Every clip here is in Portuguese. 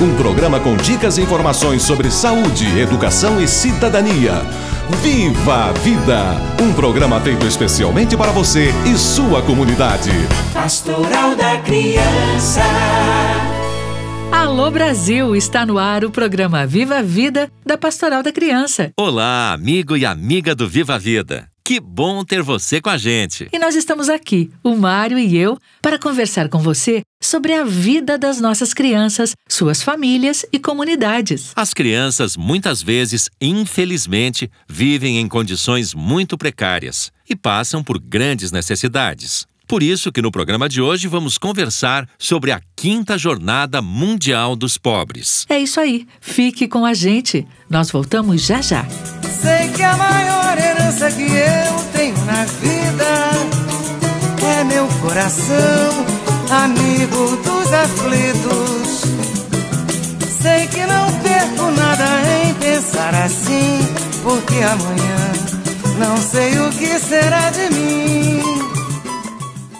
um programa com dicas e informações sobre saúde, educação e cidadania. Viva a Vida! Um programa feito especialmente para você e sua comunidade. Pastoral da Criança. Alô Brasil, está no ar o programa Viva a Vida da Pastoral da Criança. Olá, amigo e amiga do Viva a Vida. Que bom ter você com a gente. E nós estamos aqui, o Mário e eu, para conversar com você sobre a vida das nossas crianças, suas famílias e comunidades. As crianças, muitas vezes, infelizmente, vivem em condições muito precárias e passam por grandes necessidades. Por isso que no programa de hoje vamos conversar sobre a quinta Jornada Mundial dos Pobres. É isso aí. Fique com a gente. Nós voltamos já já. Sei que a maior herança que eu tenho na vida é meu coração, amigo dos aflitos. Sei que não perco nada em pensar assim, porque amanhã não sei o que será de mim.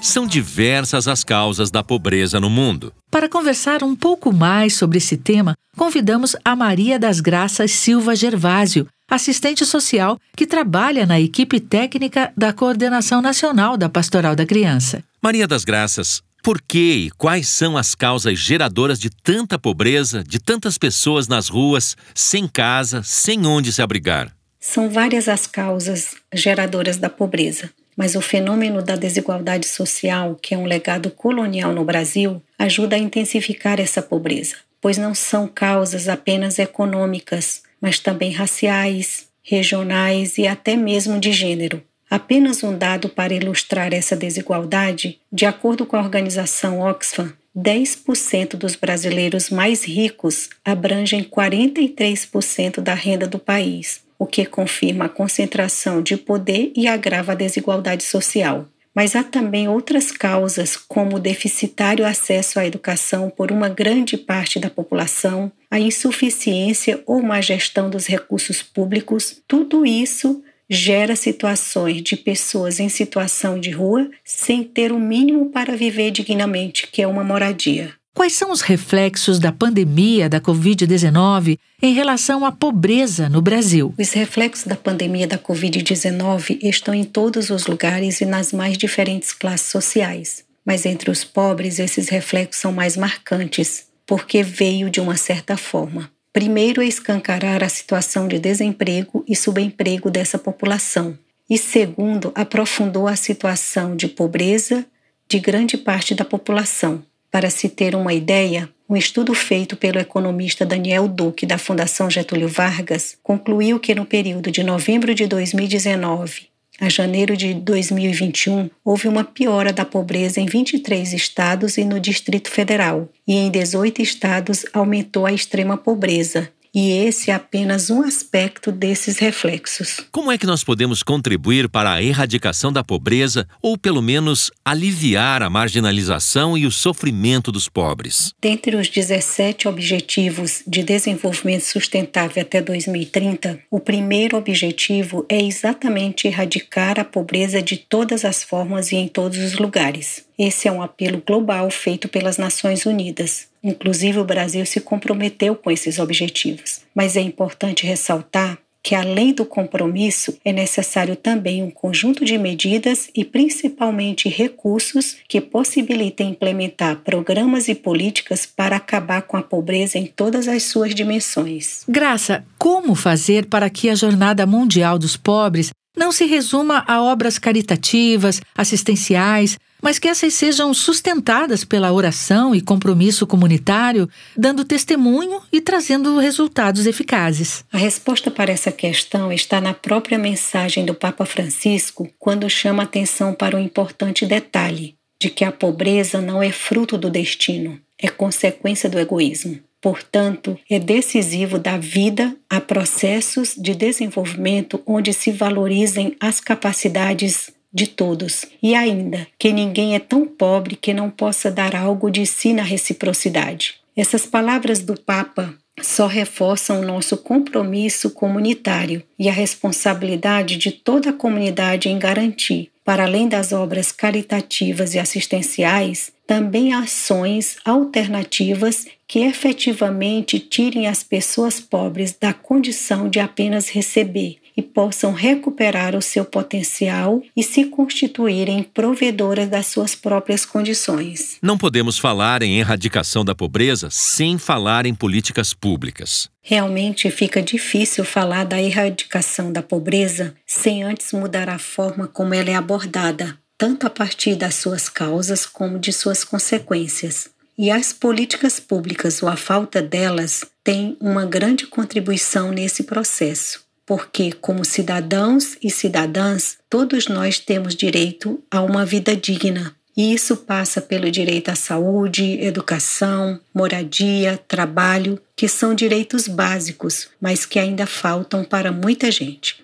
São diversas as causas da pobreza no mundo. Para conversar um pouco mais sobre esse tema, convidamos a Maria das Graças Silva Gervásio, assistente social que trabalha na equipe técnica da Coordenação Nacional da Pastoral da Criança. Maria das Graças, por que e quais são as causas geradoras de tanta pobreza, de tantas pessoas nas ruas, sem casa, sem onde se abrigar? São várias as causas geradoras da pobreza mas o fenômeno da desigualdade social, que é um legado colonial no Brasil, ajuda a intensificar essa pobreza, pois não são causas apenas econômicas, mas também raciais, regionais e até mesmo de gênero. Apenas um dado para ilustrar essa desigualdade: de acordo com a organização Oxfam, 10% dos brasileiros mais ricos abrangem 43% da renda do país o que confirma a concentração de poder e agrava a desigualdade social. Mas há também outras causas, como o deficitário acesso à educação por uma grande parte da população, a insuficiência ou má gestão dos recursos públicos. Tudo isso gera situações de pessoas em situação de rua sem ter o mínimo para viver dignamente, que é uma moradia. Quais são os reflexos da pandemia da Covid-19 em relação à pobreza no Brasil? Os reflexos da pandemia da Covid-19 estão em todos os lugares e nas mais diferentes classes sociais. Mas entre os pobres, esses reflexos são mais marcantes, porque veio de uma certa forma. Primeiro, escancarar a situação de desemprego e subemprego dessa população. E segundo, aprofundou a situação de pobreza de grande parte da população para se ter uma ideia, um estudo feito pelo economista Daniel Duque, da Fundação Getúlio Vargas, concluiu que no período de novembro de 2019 a janeiro de 2021, houve uma piora da pobreza em 23 estados e no Distrito Federal, e em 18 estados aumentou a extrema pobreza, e esse é apenas um aspecto desses reflexos. Como é que nós podemos contribuir para a erradicação da pobreza ou, pelo menos, aliviar a marginalização e o sofrimento dos pobres? Dentre os 17 Objetivos de Desenvolvimento Sustentável até 2030, o primeiro objetivo é exatamente erradicar a pobreza de todas as formas e em todos os lugares. Esse é um apelo global feito pelas Nações Unidas. Inclusive, o Brasil se comprometeu com esses objetivos. Mas é importante ressaltar que além do compromisso é necessário também um conjunto de medidas e principalmente recursos que possibilitem implementar programas e políticas para acabar com a pobreza em todas as suas dimensões. Graça, como fazer para que a Jornada Mundial dos Pobres não se resuma a obras caritativas, assistenciais, mas que essas sejam sustentadas pela oração e compromisso comunitário, dando testemunho e trazendo resultados eficazes. A resposta para essa questão está na própria mensagem do Papa Francisco, quando chama atenção para um importante detalhe: de que a pobreza não é fruto do destino, é consequência do egoísmo. Portanto, é decisivo dar vida a processos de desenvolvimento onde se valorizem as capacidades de todos, e ainda que ninguém é tão pobre que não possa dar algo de si na reciprocidade. Essas palavras do Papa só reforçam o nosso compromisso comunitário e a responsabilidade de toda a comunidade em garantir, para além das obras caritativas e assistenciais, também ações alternativas que efetivamente tirem as pessoas pobres da condição de apenas receber e possam recuperar o seu potencial e se constituírem provedoras das suas próprias condições. Não podemos falar em erradicação da pobreza sem falar em políticas públicas. Realmente fica difícil falar da erradicação da pobreza sem antes mudar a forma como ela é abordada, tanto a partir das suas causas como de suas consequências. E as políticas públicas ou a falta delas têm uma grande contribuição nesse processo porque, como cidadãos e cidadãs, todos nós temos direito a uma vida digna. E isso passa pelo direito à saúde, educação, moradia, trabalho, que são direitos básicos, mas que ainda faltam para muita gente.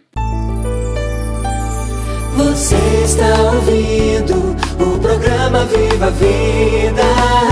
Você está ouvindo o programa Viva Vida.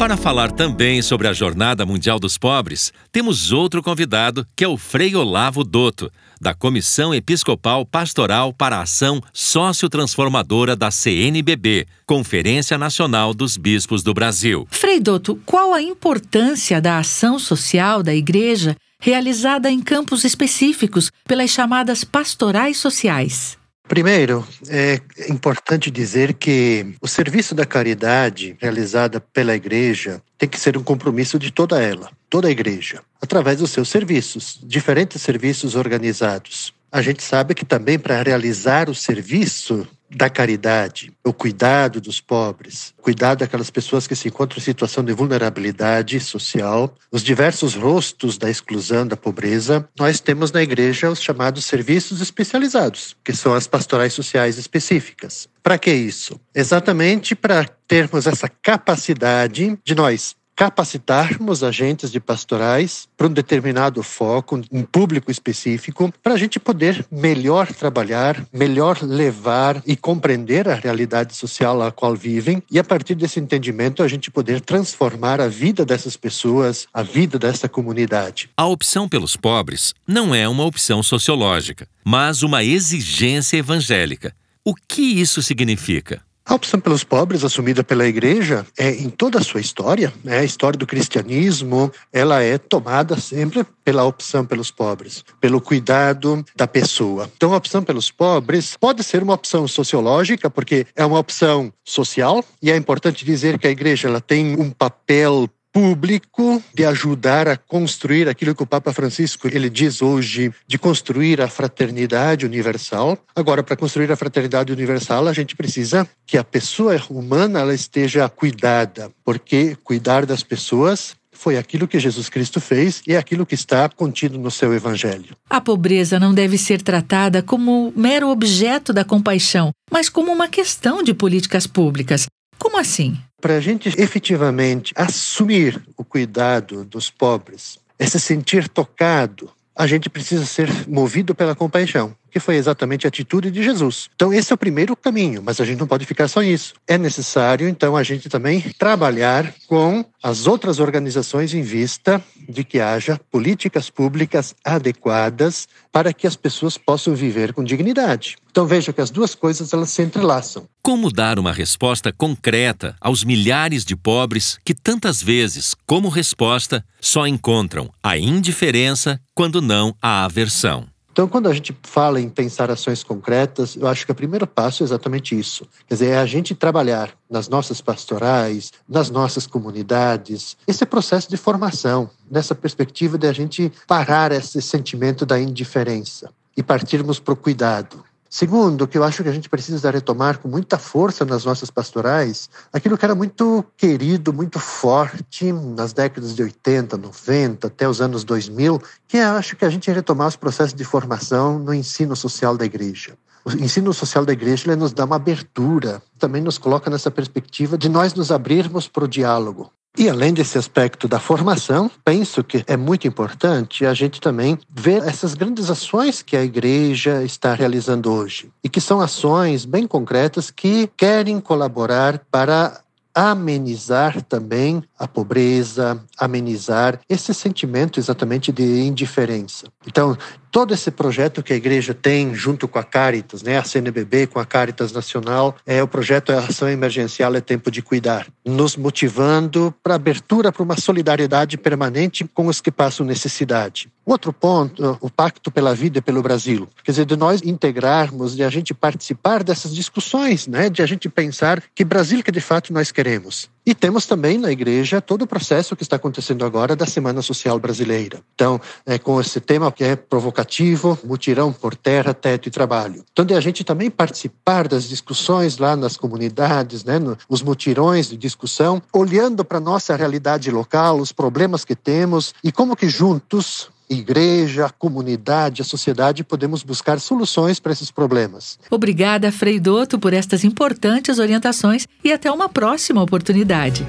Para falar também sobre a Jornada Mundial dos Pobres, temos outro convidado, que é o Frei Olavo Doto, da Comissão Episcopal Pastoral para a Ação Sociotransformadora da CNBB, Conferência Nacional dos Bispos do Brasil. Frei Doto, qual a importância da ação social da Igreja realizada em campos específicos pelas chamadas pastorais sociais? Primeiro, é importante dizer que o serviço da caridade realizada pela igreja tem que ser um compromisso de toda ela, toda a igreja, através dos seus serviços, diferentes serviços organizados. A gente sabe que também para realizar o serviço da caridade, o cuidado dos pobres, cuidado daquelas pessoas que se encontram em situação de vulnerabilidade social, os diversos rostos da exclusão, da pobreza, nós temos na igreja os chamados serviços especializados, que são as pastorais sociais específicas. Para que isso? Exatamente para termos essa capacidade de nós capacitarmos agentes de pastorais para um determinado foco, um público específico, para a gente poder melhor trabalhar, melhor levar e compreender a realidade social a qual vivem e a partir desse entendimento a gente poder transformar a vida dessas pessoas, a vida dessa comunidade. A opção pelos pobres não é uma opção sociológica, mas uma exigência evangélica. O que isso significa? A opção pelos pobres, assumida pela igreja, é em toda a sua história, né, a história do cristianismo, ela é tomada sempre pela opção pelos pobres, pelo cuidado da pessoa. Então, a opção pelos pobres pode ser uma opção sociológica, porque é uma opção social, e é importante dizer que a igreja ela tem um papel público de ajudar a construir aquilo que o Papa Francisco ele diz hoje de construir a fraternidade universal. Agora, para construir a fraternidade universal, a gente precisa que a pessoa humana ela esteja cuidada, porque cuidar das pessoas foi aquilo que Jesus Cristo fez e é aquilo que está contido no seu evangelho. A pobreza não deve ser tratada como mero objeto da compaixão, mas como uma questão de políticas públicas. Como assim? Para a gente efetivamente assumir o cuidado dos pobres, é se sentir tocado, a gente precisa ser movido pela compaixão, que foi exatamente a atitude de Jesus. Então, esse é o primeiro caminho, mas a gente não pode ficar só nisso. É necessário, então, a gente também trabalhar com as outras organizações em vista de que haja políticas públicas adequadas para que as pessoas possam viver com dignidade. Então veja que as duas coisas elas se entrelaçam. Como dar uma resposta concreta aos milhares de pobres que tantas vezes, como resposta, só encontram a indiferença quando não a aversão? Então, quando a gente fala em pensar ações concretas, eu acho que o primeiro passo é exatamente isso. Quer dizer, é a gente trabalhar nas nossas pastorais, nas nossas comunidades, esse processo de formação, nessa perspectiva de a gente parar esse sentimento da indiferença e partirmos para o cuidado. Segundo, que eu acho que a gente precisa retomar com muita força nas nossas pastorais, aquilo que era muito querido, muito forte nas décadas de 80, 90, até os anos 2000, que eu acho que a gente retomar os processos de formação no ensino social da igreja. O ensino social da igreja nos dá uma abertura, também nos coloca nessa perspectiva de nós nos abrirmos para o diálogo. E além desse aspecto da formação, penso que é muito importante a gente também ver essas grandes ações que a igreja está realizando hoje. E que são ações bem concretas que querem colaborar para amenizar também a pobreza, amenizar esse sentimento exatamente de indiferença. Então, todo esse projeto que a igreja tem junto com a Caritas, né, a CNBB com a Caritas Nacional, é o projeto Ação Emergencial é Tempo de Cuidar, nos motivando para abertura para uma solidariedade permanente com os que passam necessidade. Outro ponto, o Pacto pela Vida e pelo Brasil. Quer dizer, de nós integrarmos, de a gente participar dessas discussões, né, de a gente pensar que Brasil que de fato nós queremos. E temos também na igreja todo o processo que está acontecendo agora da Semana Social Brasileira. Então, é, com esse tema que é provocativo, mutirão por terra, teto e trabalho. Então, de a gente também participar das discussões lá nas comunidades, né, no, os mutirões de discussão, olhando para a nossa realidade local, os problemas que temos e como que juntos igreja, a comunidade, a sociedade, podemos buscar soluções para esses problemas. Obrigada, Frei Doto, por estas importantes orientações e até uma próxima oportunidade.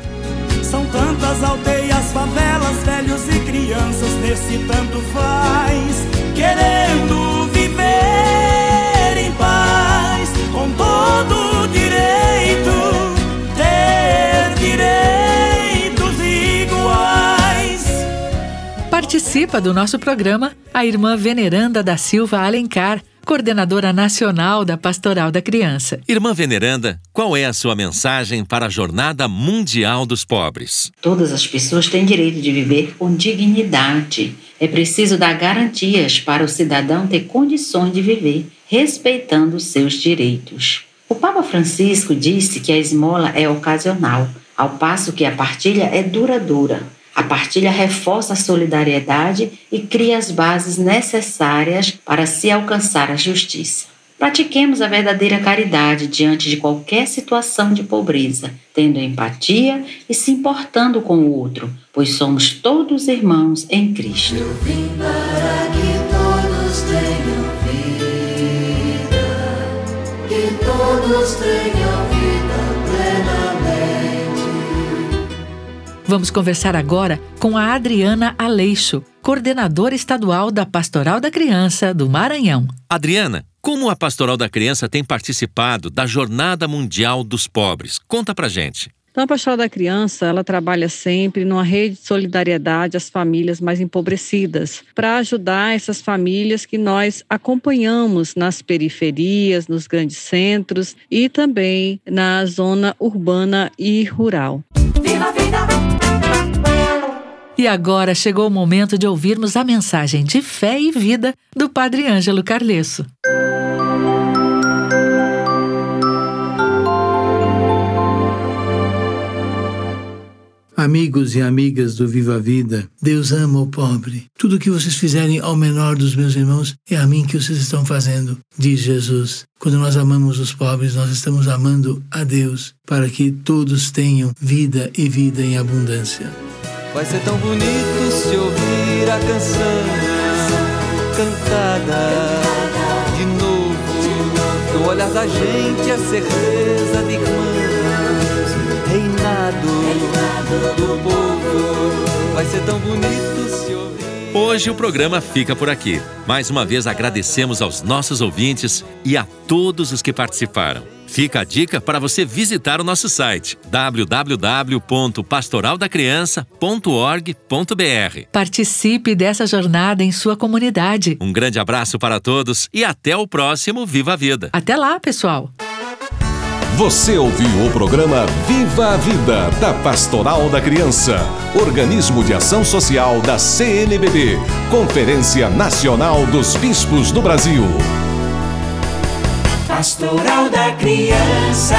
São tantas aldeias, favelas, velhos e crianças nesse tanto faz, querendo Participa do nosso programa a irmã Veneranda da Silva Alencar coordenadora nacional da Pastoral da Criança. Irmã Veneranda, qual é a sua mensagem para a Jornada Mundial dos Pobres? Todas as pessoas têm direito de viver com dignidade. É preciso dar garantias para o cidadão ter condições de viver, respeitando seus direitos. O Papa Francisco disse que a esmola é ocasional, ao passo que a partilha é duradoura. A partilha reforça a solidariedade e cria as bases necessárias para se alcançar a justiça. Pratiquemos a verdadeira caridade diante de qualquer situação de pobreza, tendo empatia e se importando com o outro, pois somos todos irmãos em Cristo. Todos tenham Vamos conversar agora com a Adriana Aleixo, coordenadora estadual da Pastoral da Criança do Maranhão. Adriana, como a Pastoral da Criança tem participado da Jornada Mundial dos Pobres? Conta pra gente. Então, a Pastoral da Criança, ela trabalha sempre numa rede de solidariedade às famílias mais empobrecidas, para ajudar essas famílias que nós acompanhamos nas periferias, nos grandes centros e também na zona urbana e rural. Viva a vida! E agora chegou o momento de ouvirmos a mensagem de fé e vida do Padre Ângelo Carlesso. Amigos e amigas do Viva a Vida, Deus ama o pobre. Tudo o que vocês fizerem ao menor dos meus irmãos é a mim que vocês estão fazendo, diz Jesus. Quando nós amamos os pobres, nós estamos amando a Deus para que todos tenham vida e vida em abundância. Vai ser tão bonito se ouvir a canção cantada de novo. No olhar da gente a certeza de irmãos, reinado do povo. Vai ser tão bonito se ouvir. Hoje o programa fica por aqui. Mais uma vez agradecemos aos nossos ouvintes e a todos os que participaram. Fica a dica para você visitar o nosso site www.pastoraldacriança.org.br. Participe dessa jornada em sua comunidade. Um grande abraço para todos e até o próximo Viva a Vida. Até lá, pessoal. Você ouviu o programa Viva a Vida, da Pastoral da Criança, organismo de ação social da CNBB, Conferência Nacional dos Bispos do Brasil. Pastoral da Criança